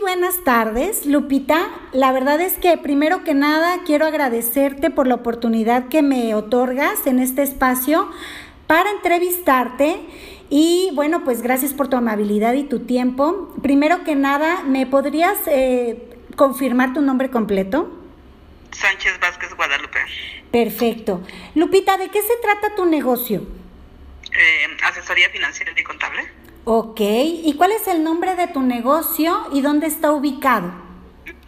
buenas tardes, Lupita. La verdad es que primero que nada quiero agradecerte por la oportunidad que me otorgas en este espacio para entrevistarte y bueno, pues gracias por tu amabilidad y tu tiempo. Primero que nada, ¿me podrías eh, confirmar tu nombre completo? Sánchez Vázquez Guadalupe. Perfecto. Lupita, ¿de qué se trata tu negocio? Eh, asesoría financiera y contable. Ok, ¿y cuál es el nombre de tu negocio y dónde está ubicado?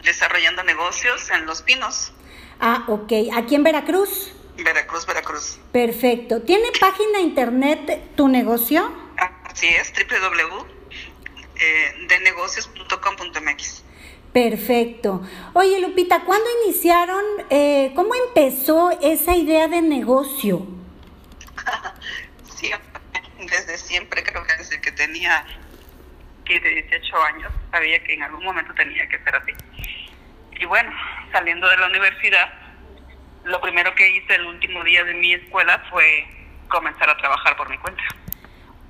Desarrollando negocios en Los Pinos. Ah, ok, ¿aquí en Veracruz? Veracruz, Veracruz. Perfecto. ¿Tiene página internet tu negocio? Así es, www.denegocios.com.mx. Perfecto. Oye, Lupita, ¿cuándo iniciaron, eh, cómo empezó esa idea de negocio? desde siempre, creo que desde que tenía 15, 18 años, sabía que en algún momento tenía que ser así. Y bueno, saliendo de la universidad, lo primero que hice el último día de mi escuela fue comenzar a trabajar por mi cuenta.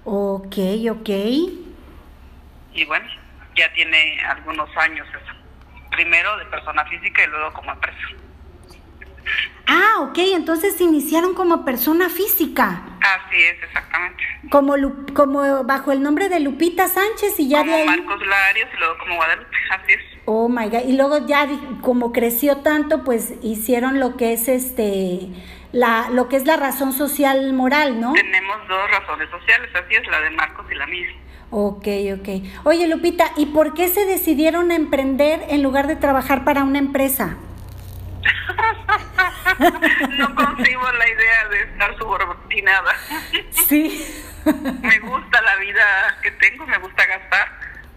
Ok, ok. Y bueno, ya tiene algunos años eso. Primero de persona física y luego como empresa. Ah, ok, entonces iniciaron como persona física. Así es, exactamente. Como, como bajo el nombre de Lupita Sánchez y ya como de ahí... Marcos Larios y luego como Guadalupe, así es. Oh my God, y luego ya como creció tanto, pues hicieron lo que es este la lo que es la razón social moral, ¿no? Tenemos dos razones sociales, así es, la de Marcos y la mía. Ok, ok. Oye, Lupita, ¿y por qué se decidieron a emprender en lugar de trabajar para una empresa? no concibo la idea de estar subordinada. Sí. me gusta la vida que tengo, me gusta gastar.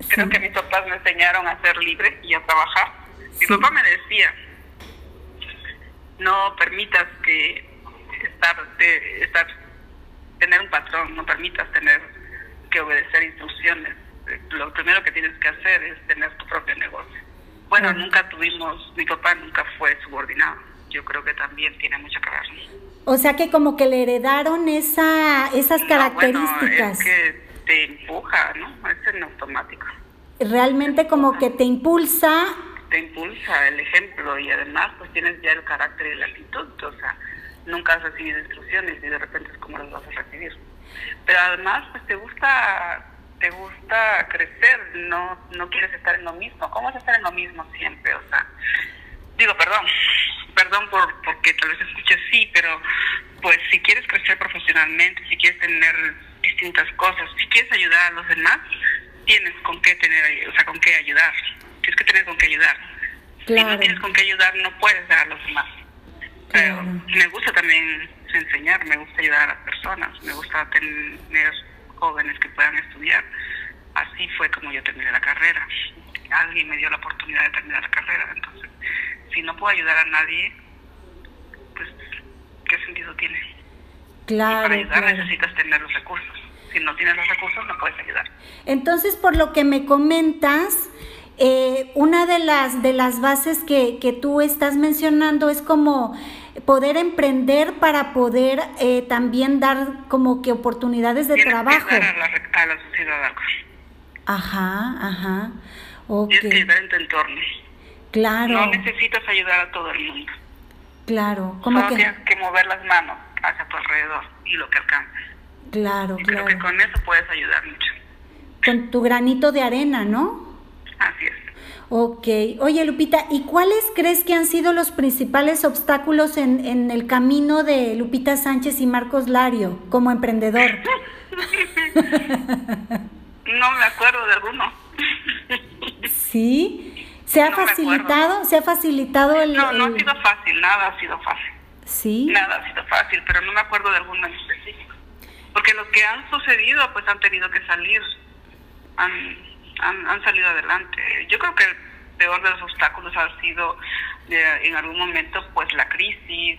Creo que mis papás me enseñaron a ser libre y a trabajar. Mi papá me decía, no permitas que estar, estar, tener un patrón, no permitas tener que obedecer instrucciones. Lo primero que tienes que hacer es tener tu propio negocio. Bueno, nunca tuvimos, mi papá nunca fue subordinado. Yo creo que también tiene mucho que ver. O sea que como que le heredaron esa, esas características. es que te empuja, ¿no? Es en automático. Realmente como que te impulsa. Te impulsa el ejemplo y además pues tienes ya el carácter y la actitud, o sea, nunca has recibido instrucciones y de repente es como las vas a recibir. Pero además pues te gusta te gusta crecer, no no quieres estar en lo mismo. ¿Cómo es estar en lo mismo siempre? O sea, digo, perdón, perdón por porque tal vez escuches sí, pero pues si quieres crecer profesionalmente, si quieres tener distintas cosas, si quieres ayudar a los demás, tienes con qué tener, o sea, con qué ayudar. Tienes que tener con qué ayudar. Si no tienes con qué ayudar, no puedes dar a los demás. Pero me gusta también enseñar, me gusta ayudar a las personas, me gusta tener jóvenes que puedan estudiar. Así fue como yo terminé la carrera. Alguien me dio la oportunidad de terminar la carrera. Entonces, si no puedo ayudar a nadie, pues, ¿qué sentido tiene? Claro. para ayudar necesitas tener los recursos. Si no tienes los recursos, no puedes ayudar. Entonces, por lo que me comentas, eh, una de las, de las bases que, que tú estás mencionando es como poder emprender para poder eh, también dar como que oportunidades de Tienes trabajo. Que dar a, la, a la sociedad algo. Ajá, ajá. Okay. Tienes que ayudar en tu entorno. Claro. No necesitas ayudar a todo el mundo. Claro. Como Solo que... tienes que mover las manos hacia tu alrededor y lo que alcances. Claro, y claro. creo que con eso puedes ayudar mucho. Con tu granito de arena, ¿no? Así es. Ok. Oye, Lupita, ¿y cuáles crees que han sido los principales obstáculos en, en el camino de Lupita Sánchez y Marcos Lario como emprendedor? no me acuerdo de alguno. ¿Sí? ¿Se ha No facilitado? ¿Se ha facilitado el...? No, no el- ha sido fácil, nada ha sido fácil. ¿Sí? Nada ha sido fácil, pero no me acuerdo de alguno en específico. Porque los que han sucedido, pues han tenido que salir, han, han, han salido adelante. Yo creo que el peor de los obstáculos ha sido eh, en algún momento, pues la crisis,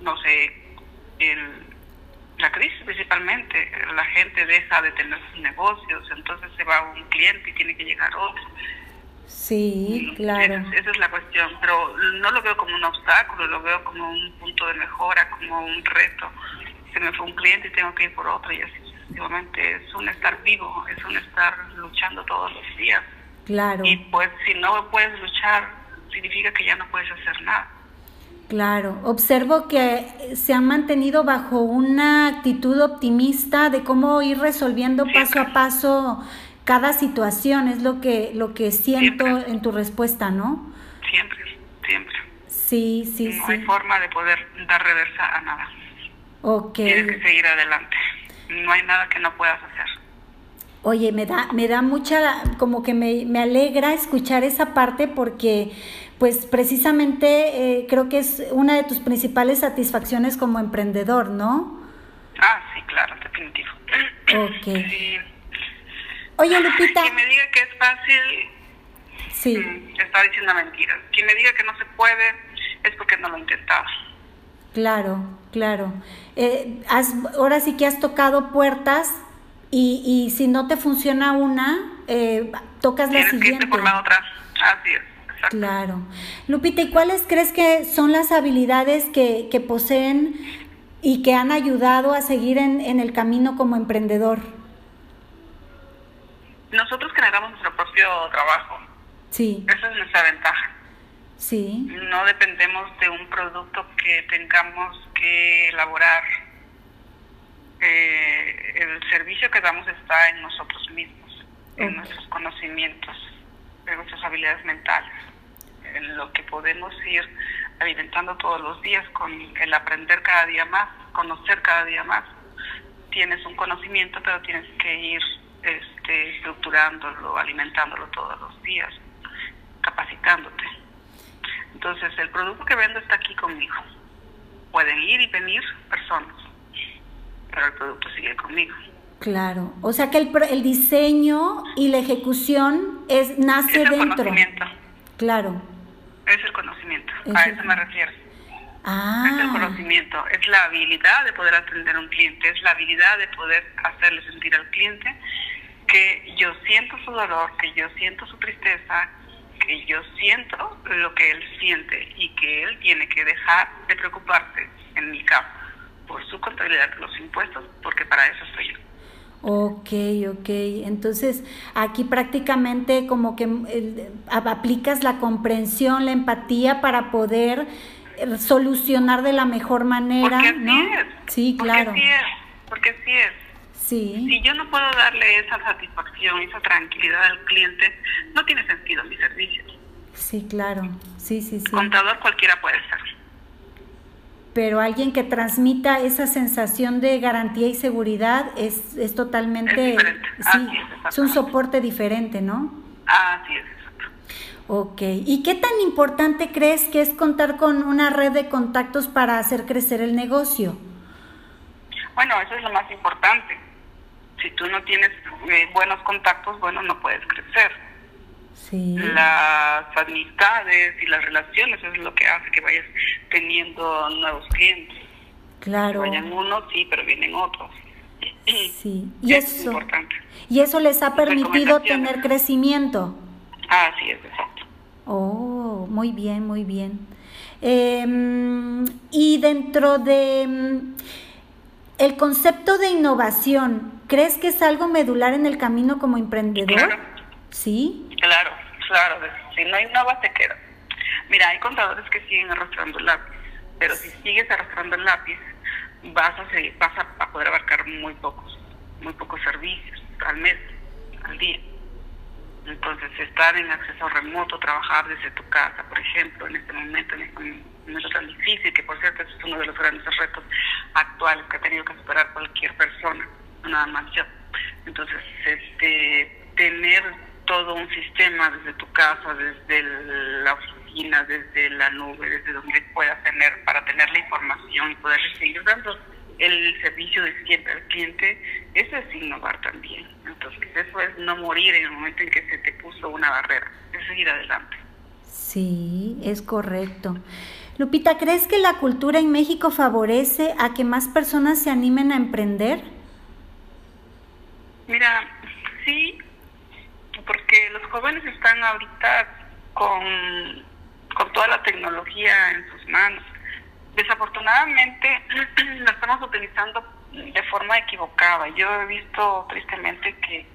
no sé, el, la crisis principalmente. La gente deja de tener sus negocios, entonces se va un cliente y tiene que llegar otro. Sí, claro. Esa, es- esa es la cuestión, pero no lo veo como un obstáculo, lo veo como un punto de mejora, como un reto. Se me fue un cliente y tengo que ir por otro y así efectivamente, es un estar vivo, es un estar luchando todos los días. Claro. Y pues si no puedes luchar, significa que ya no puedes hacer nada. Claro, observo que se han mantenido bajo una actitud optimista de cómo ir resolviendo paso a paso cada situación, es lo que lo que siento en tu respuesta, ¿no? Siempre, siempre. Sí, sí, sí. No hay forma de poder dar reversa a nada. Ok. Tienes que seguir adelante. No hay nada que no puedas hacer. Oye, me da, me da mucha, como que me, me alegra escuchar esa parte porque pues precisamente eh, creo que es una de tus principales satisfacciones como emprendedor, ¿no? Ah, sí, claro, definitivo. Ok. Oye, Lupita. Quien me diga que es fácil, sí. Mm, está diciendo mentiras. Quien me diga que no se puede, es porque no lo ha intentado. Claro, claro. Eh, has, ahora sí que has tocado puertas y, y si no te funciona una, eh, tocas la siguiente. Que otra. Así es. Claro. Lupita, ¿y cuáles crees que son las habilidades que, que poseen y que han ayudado a seguir en, en, el camino como emprendedor? Nosotros generamos nuestro propio trabajo. Sí. Esa es nuestra ventaja. Sí. No dependemos de un producto que tengamos que elaborar. Eh, el servicio que damos está en nosotros mismos, en nuestros conocimientos, en nuestras habilidades mentales en lo que podemos ir alimentando todos los días con el aprender cada día más, conocer cada día más. Tienes un conocimiento, pero tienes que ir este, estructurándolo, alimentándolo todos los días, capacitándote. Entonces, el producto que vendo está aquí conmigo. Pueden ir y venir personas, pero el producto sigue conmigo. Claro, o sea que el, el diseño y la ejecución es nace es el dentro. Conocimiento. Claro. Es el conocimiento, a eso me refiero. Ah. Es el conocimiento, es la habilidad de poder atender a un cliente, es la habilidad de poder hacerle sentir al cliente que yo siento su dolor, que yo siento su tristeza, que yo siento lo que él siente y que él tiene que dejar de preocuparse, en mi caso, contabilidad de los impuestos, porque para eso estoy yo. Ok, ok. Entonces, aquí prácticamente como que eh, aplicas la comprensión, la empatía para poder eh, solucionar de la mejor manera, porque ¿no? Es. Sí, claro. Porque sí es, porque sí es. Sí. Si yo no puedo darle esa satisfacción, esa tranquilidad al cliente, no tiene sentido mi servicio. Sí, claro. Sí, sí, sí. Contador cualquiera puede ser pero alguien que transmita esa sensación de garantía y seguridad es, es totalmente, es sí, es, es, un soporte diferente, ¿no? Así es. Ok, ¿y qué tan importante crees que es contar con una red de contactos para hacer crecer el negocio? Bueno, eso es lo más importante. Si tú no tienes eh, buenos contactos, bueno, no puedes crecer. Sí. Las amistades y las relaciones es lo que hace que vayas teniendo nuevos clientes. Claro. Vayan unos, sí, pero vienen otros. Sí, y es eso, importante. y eso les ha permitido tener crecimiento. Ah, sí, es exacto. Oh, muy bien, muy bien. Eh, y dentro de el concepto de innovación, ¿crees que es algo medular en el camino como emprendedor? Claro. Sí. Claro, claro. Si no innovas, te quedas. Mira, hay contadores que siguen arrastrando el lápiz, pero si sigues arrastrando el lápiz, vas a, seguir, vas a, poder abarcar muy pocos, muy pocos servicios al mes, al día. Entonces, estar en acceso remoto, trabajar desde tu casa, por ejemplo, en este momento, en este momento tan difícil, que por cierto es uno de los grandes retos actuales que ha tenido que superar cualquier persona, nada más yo. Entonces, este, tener todo un sistema desde tu casa, desde la oficina, desde la nube, desde donde puedas tener, para tener la información y poder seguir dando el servicio de siempre al cliente, eso es innovar también. Entonces, eso es no morir en el momento en que se te puso una barrera, es seguir adelante. Sí, es correcto. Lupita, ¿crees que la cultura en México favorece a que más personas se animen a emprender? Mira, sí, porque los jóvenes están ahorita con, con toda la tecnología en sus manos. Desafortunadamente la estamos utilizando de forma equivocada. Yo he visto tristemente que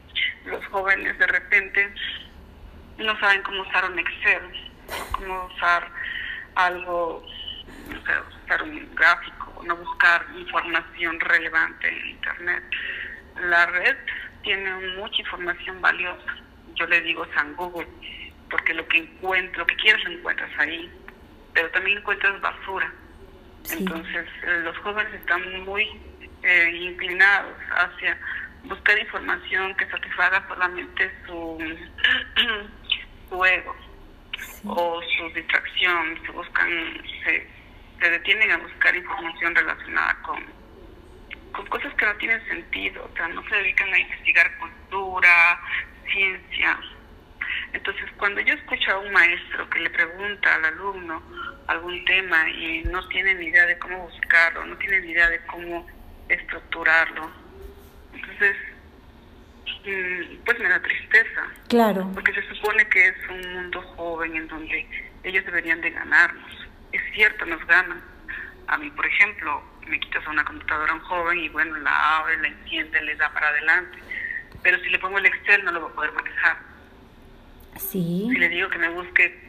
los jóvenes de repente no saben cómo usar un Excel, cómo usar algo, no sé, usar un gráfico, no buscar información relevante en Internet. La red tiene mucha información valiosa. Yo le digo San Google, porque lo que encuentro, lo que quieres lo encuentras ahí, pero también encuentras basura. Entonces, los jóvenes están muy eh, inclinados hacia buscar información que satisfaga solamente su, su ego o su distracción, se buscan, se, se detienen a buscar información relacionada con, con cosas que no tienen sentido, o sea, no se dedican a investigar cultura, ciencia. Entonces, cuando yo escucho a un maestro que le pregunta al alumno algún tema y no tiene ni idea de cómo buscarlo, no tiene ni idea de cómo estructurarlo, entonces Mm, pues me da tristeza. Claro. Porque se supone que es un mundo joven en donde ellos deberían de ganarnos. Es cierto, nos ganan. A mí, por ejemplo, me quitas a una computadora a un joven y bueno, la abre, la enciende, le da para adelante. Pero si le pongo el Excel no lo va a poder manejar. Sí. Si le digo que me busque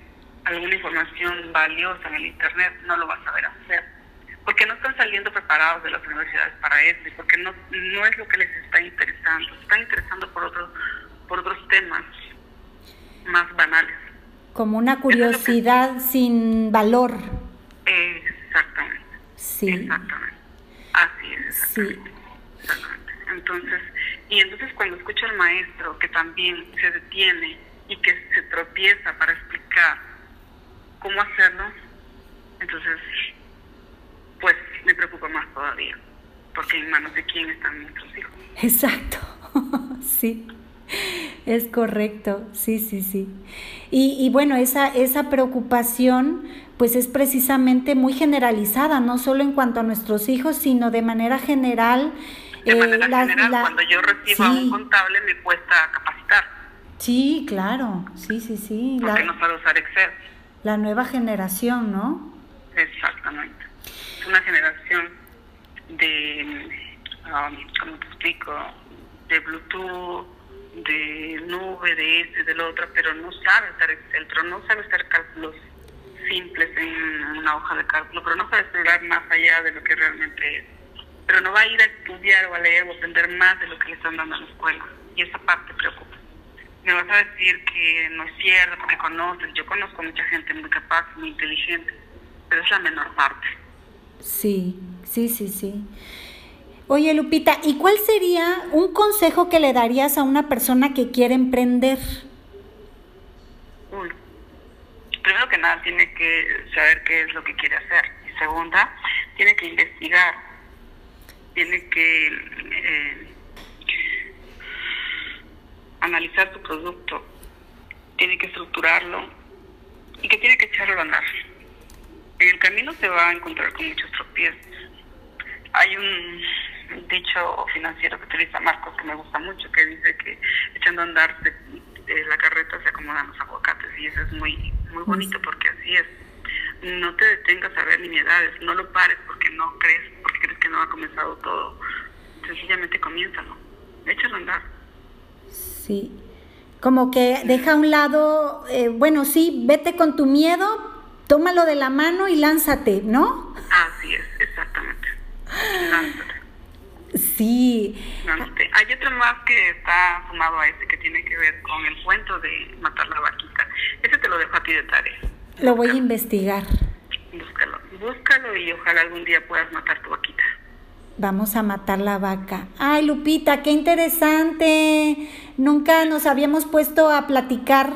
alguna información valiosa en el Internet, no lo va a saber hacer porque no están saliendo preparados de las universidades para eso porque no, no es lo que les está interesando, se están interesando por, otros por otros temas más banales. Como una curiosidad sin valor. Exactamente. Sí. Exactamente. Así es. Exactamente. Entonces, y entonces cuando escucho al maestro que también se detiene y que se tropieza para explicar cómo hacerlo, entonces pues me preocupa más todavía, porque en manos de quién están nuestros hijos. Exacto, sí. Es correcto, sí, sí, sí. Y, y, bueno, esa, esa preocupación pues es precisamente muy generalizada, no solo en cuanto a nuestros hijos, sino de manera general. De manera eh, general, cuando yo recibo a un contable me cuesta capacitar. Sí, claro, sí, sí, sí. Porque no sabe usar Excel. La nueva generación, ¿no? Exactamente una generación de, um, ¿cómo te explico? De Bluetooth, de nube, de este, del otro, pero no sabe estar Excel, pero no sabe hacer cálculos simples en una hoja de cálculo, pero no sabe explorar más allá de lo que realmente es. Pero no va a ir a estudiar o a leer o a aprender más de lo que le están dando en la escuela. Y esa parte preocupa. Me vas a decir que no es cierto, porque conoces. Yo conozco mucha gente muy capaz, muy inteligente, pero es la menor parte. Sí, sí, sí, sí. Oye, Lupita, ¿y cuál sería un consejo que le darías a una persona que quiere emprender? Primero que nada, tiene que saber qué es lo que quiere hacer. Y segunda, tiene que investigar. Tiene que eh, analizar su producto. Tiene que estructurarlo y que tiene que echarlo a andar en el camino se va a encontrar con muchos tropiezos. Hay un dicho financiero que utiliza Marcos que me gusta mucho, que dice que echando a andar de, la carreta se acomodan los aguacates y eso es muy, muy bonito porque así es. No te detengas a ver nimiedades, no lo pares porque no crees, no ha comenzado todo. Sencillamente comiénzalo, échalo a andar. Sí, como que deja a un lado, eh, bueno, sí, vete con tu miedo, tómalo de la mano y lánzate, ¿no? Así es, exactamente. Lánzate. Sí. Lánzate. Hay otro más que está sumado a ese que tiene que ver con el cuento de matar la vaquita. Ese te lo dejo a ti de tarea. Lo voy a investigar. Búscalo, búscalo y ojalá algún día puedas matar tu vaquita. Vamos a matar la vaca. Ay, Lupita, qué interesante. Nunca nos habíamos puesto a platicar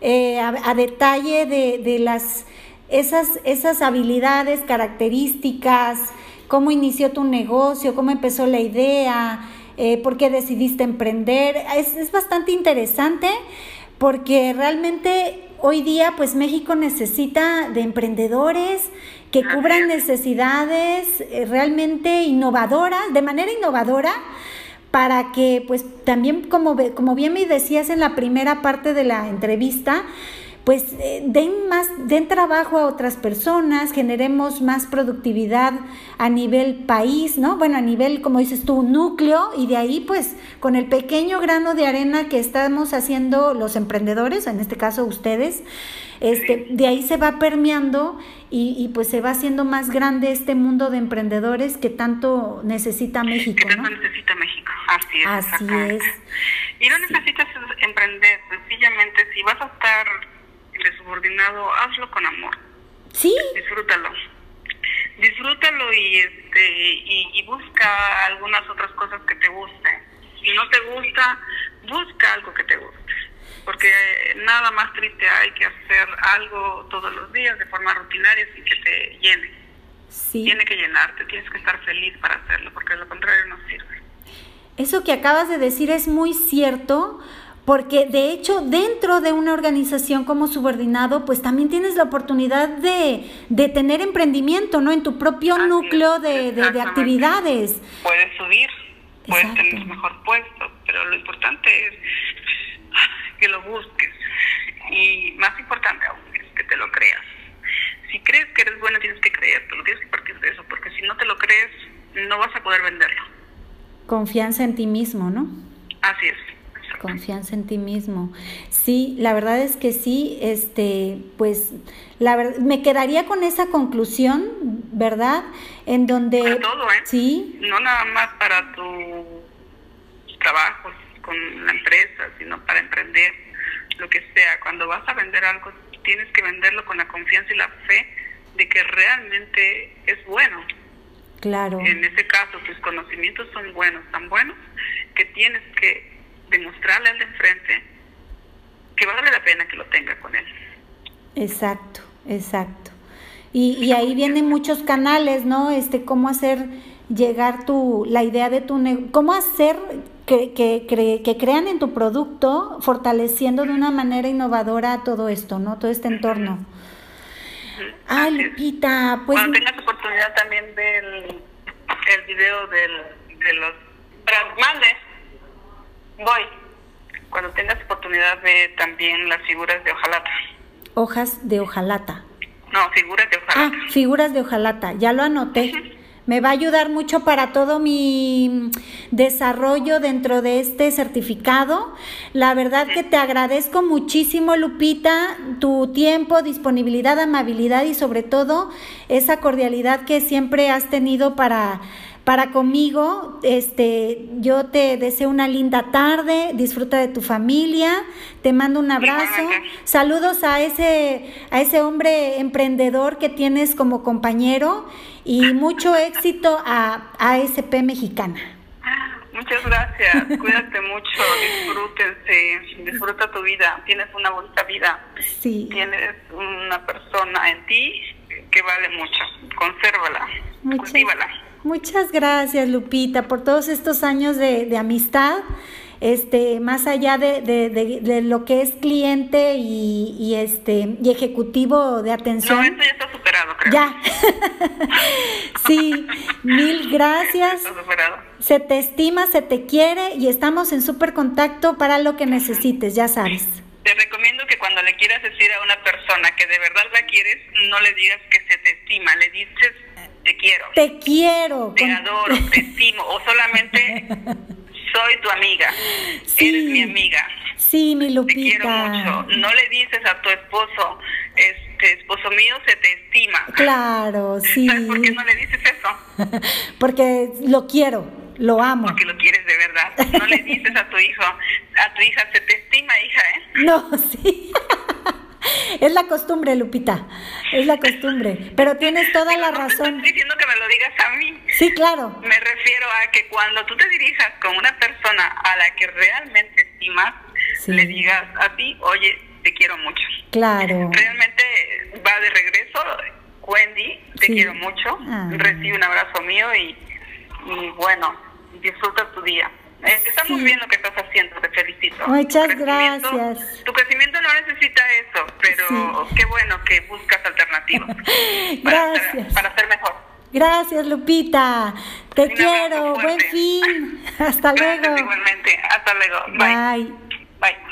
eh, a, detalle de, de las esas, esas habilidades, características, cómo inició tu negocio, cómo empezó la idea, eh, por qué decidiste emprender. Es, es bastante interesante porque realmente hoy día pues México necesita de emprendedores que cubran necesidades eh, realmente innovadoras, de manera innovadora, para que pues también como, como bien me decías en la primera parte de la entrevista, pues eh, den más, den trabajo a otras personas, generemos más productividad a nivel país, ¿no? Bueno, a nivel, como dices tú, núcleo, y de ahí, pues, con el pequeño grano de arena que estamos haciendo los emprendedores, en este caso ustedes, este, de ahí se va permeando y, y, pues se va haciendo más grande este mundo de emprendedores que tanto necesita México. Que tanto necesita México, así es. Así es. Y no necesitas emprender, sencillamente si vas a estar de subordinado, hazlo con amor. Sí. Disfrútalo. Disfrútalo y este y, y busca algunas otras cosas que te gusten. Si no te gusta, busca algo que te guste porque nada más triste hay que hacer algo todos los días de forma rutinaria sin que te llene. Sí. Tiene que llenarte, tienes que estar feliz para hacerlo, porque de lo contrario no sirve. Eso que acabas de decir es muy cierto, porque de hecho dentro de una organización como subordinado, pues también tienes la oportunidad de, de tener emprendimiento, ¿no? En tu propio Así núcleo de, de, actividades. Puedes subir, puedes Exacto. tener mejor puesto, pero lo importante es que lo busques. Y más importante aún es que te lo creas. Si crees que eres bueno, tienes que creértelo, tienes que partir de eso, porque si no te lo crees, no vas a poder venderlo. Confianza en ti mismo, ¿no? Confianza en ti mismo. Sí, la verdad es que sí, este, pues, la verdad, me quedaría con esa conclusión, ¿verdad? En donde, Para todo, ¿eh? sí, No nada más para tus trabajos con la empresa, sino para emprender, lo que sea. Cuando vas a vender algo, tienes que venderlo con la confianza y la fe de que realmente es bueno. claro, En ese caso, tus conocimientos son buenos, tan buenos, que tienes que demostrarle al de enfrente que vale la pena que lo tenga con él. exacto, exacto. Y, y ahí vienen muchos canales, ¿no? Este, cómo hacer llegar tu, la idea de tu negocio, cómo hacer que, que, cre- que crean en tu producto, fortaleciendo de una manera innovadora todo esto, ¿no? Todo este entorno. Ay. Lupita, pues Cuando tengas oportunidad también del el video del, de los... Mande. Voy. Cuando tengas oportunidad de también las figuras de hojalata. hojas de hojalata. No, figuras de Ah, hojalata. figuras de hojalata, ya lo anoté. Me va a ayudar mucho para todo mi desarrollo dentro de este certificado. La verdad que te agradezco muchísimo, Lupita, tu tiempo, disponibilidad, amabilidad y sobre todo esa cordialidad que siempre has tenido para para conmigo. Este, yo te deseo una linda tarde, disfruta de tu familia, te mando un abrazo. Saludos a ese a ese hombre emprendedor que tienes como compañero y mucho éxito a ASP Mexicana. Muchas gracias. Cuídate mucho. Disfrútense. Disfruta tu vida. Tienes una bonita vida. Sí. Tienes una persona en ti que vale mucho. Consérvala. Muchas, Cultívala. Muchas gracias, Lupita, por todos estos años de, de amistad. Este, más allá de, de, de, de lo que es cliente y, y este y ejecutivo de atención. No, esto ya está superado, creo. Ya. sí, mil gracias. Está superado. Se te estima, se te quiere y estamos en súper contacto para lo que necesites, ya sabes. Te recomiendo que cuando le quieras decir a una persona que de verdad la quieres, no le digas que se te estima, le dices te quiero, Te quiero. te con- adoro, te estimo, o solamente soy tu amiga, Sí. eres mi amiga, Sí, mi te quiero Lupita. mucho. No le dices a tu esposo, este esposo mío se te estima. Claro, sí. ¿Sabes por qué no le dices eso? Porque lo quiero, lo amo. Porque lo quieres de verdad. No le dices a tu hijo, a tu hija, se te estima, hija, ¿eh? No, sí. Es la costumbre, Lupita. Es la costumbre. Pero tienes toda la no te razón. estoy diciendo que me lo digas a mí. Sí, claro. Me refiero a que cuando tú te dirijas con una persona a la que realmente estimas, Sí. le digas a ti, oye, te quiero mucho. Claro. Realmente va de regreso, Wendy, te Sí. quiero mucho, Ah. recibe un abrazo mío y, y bueno, disfruta tu día. Eh, Está muy Sí. bien lo que estás haciendo, te felicito. Muchas Tu gracias. Tu crecimiento no necesita eso, pero qué bueno que buscas alternativas para, ser, Gracias. para ser mejor. Gracias, Lupita. Te Un quiero. Buen fin. Hasta Gracias luego. igualmente. Hasta luego. Bye. Bye. Bye.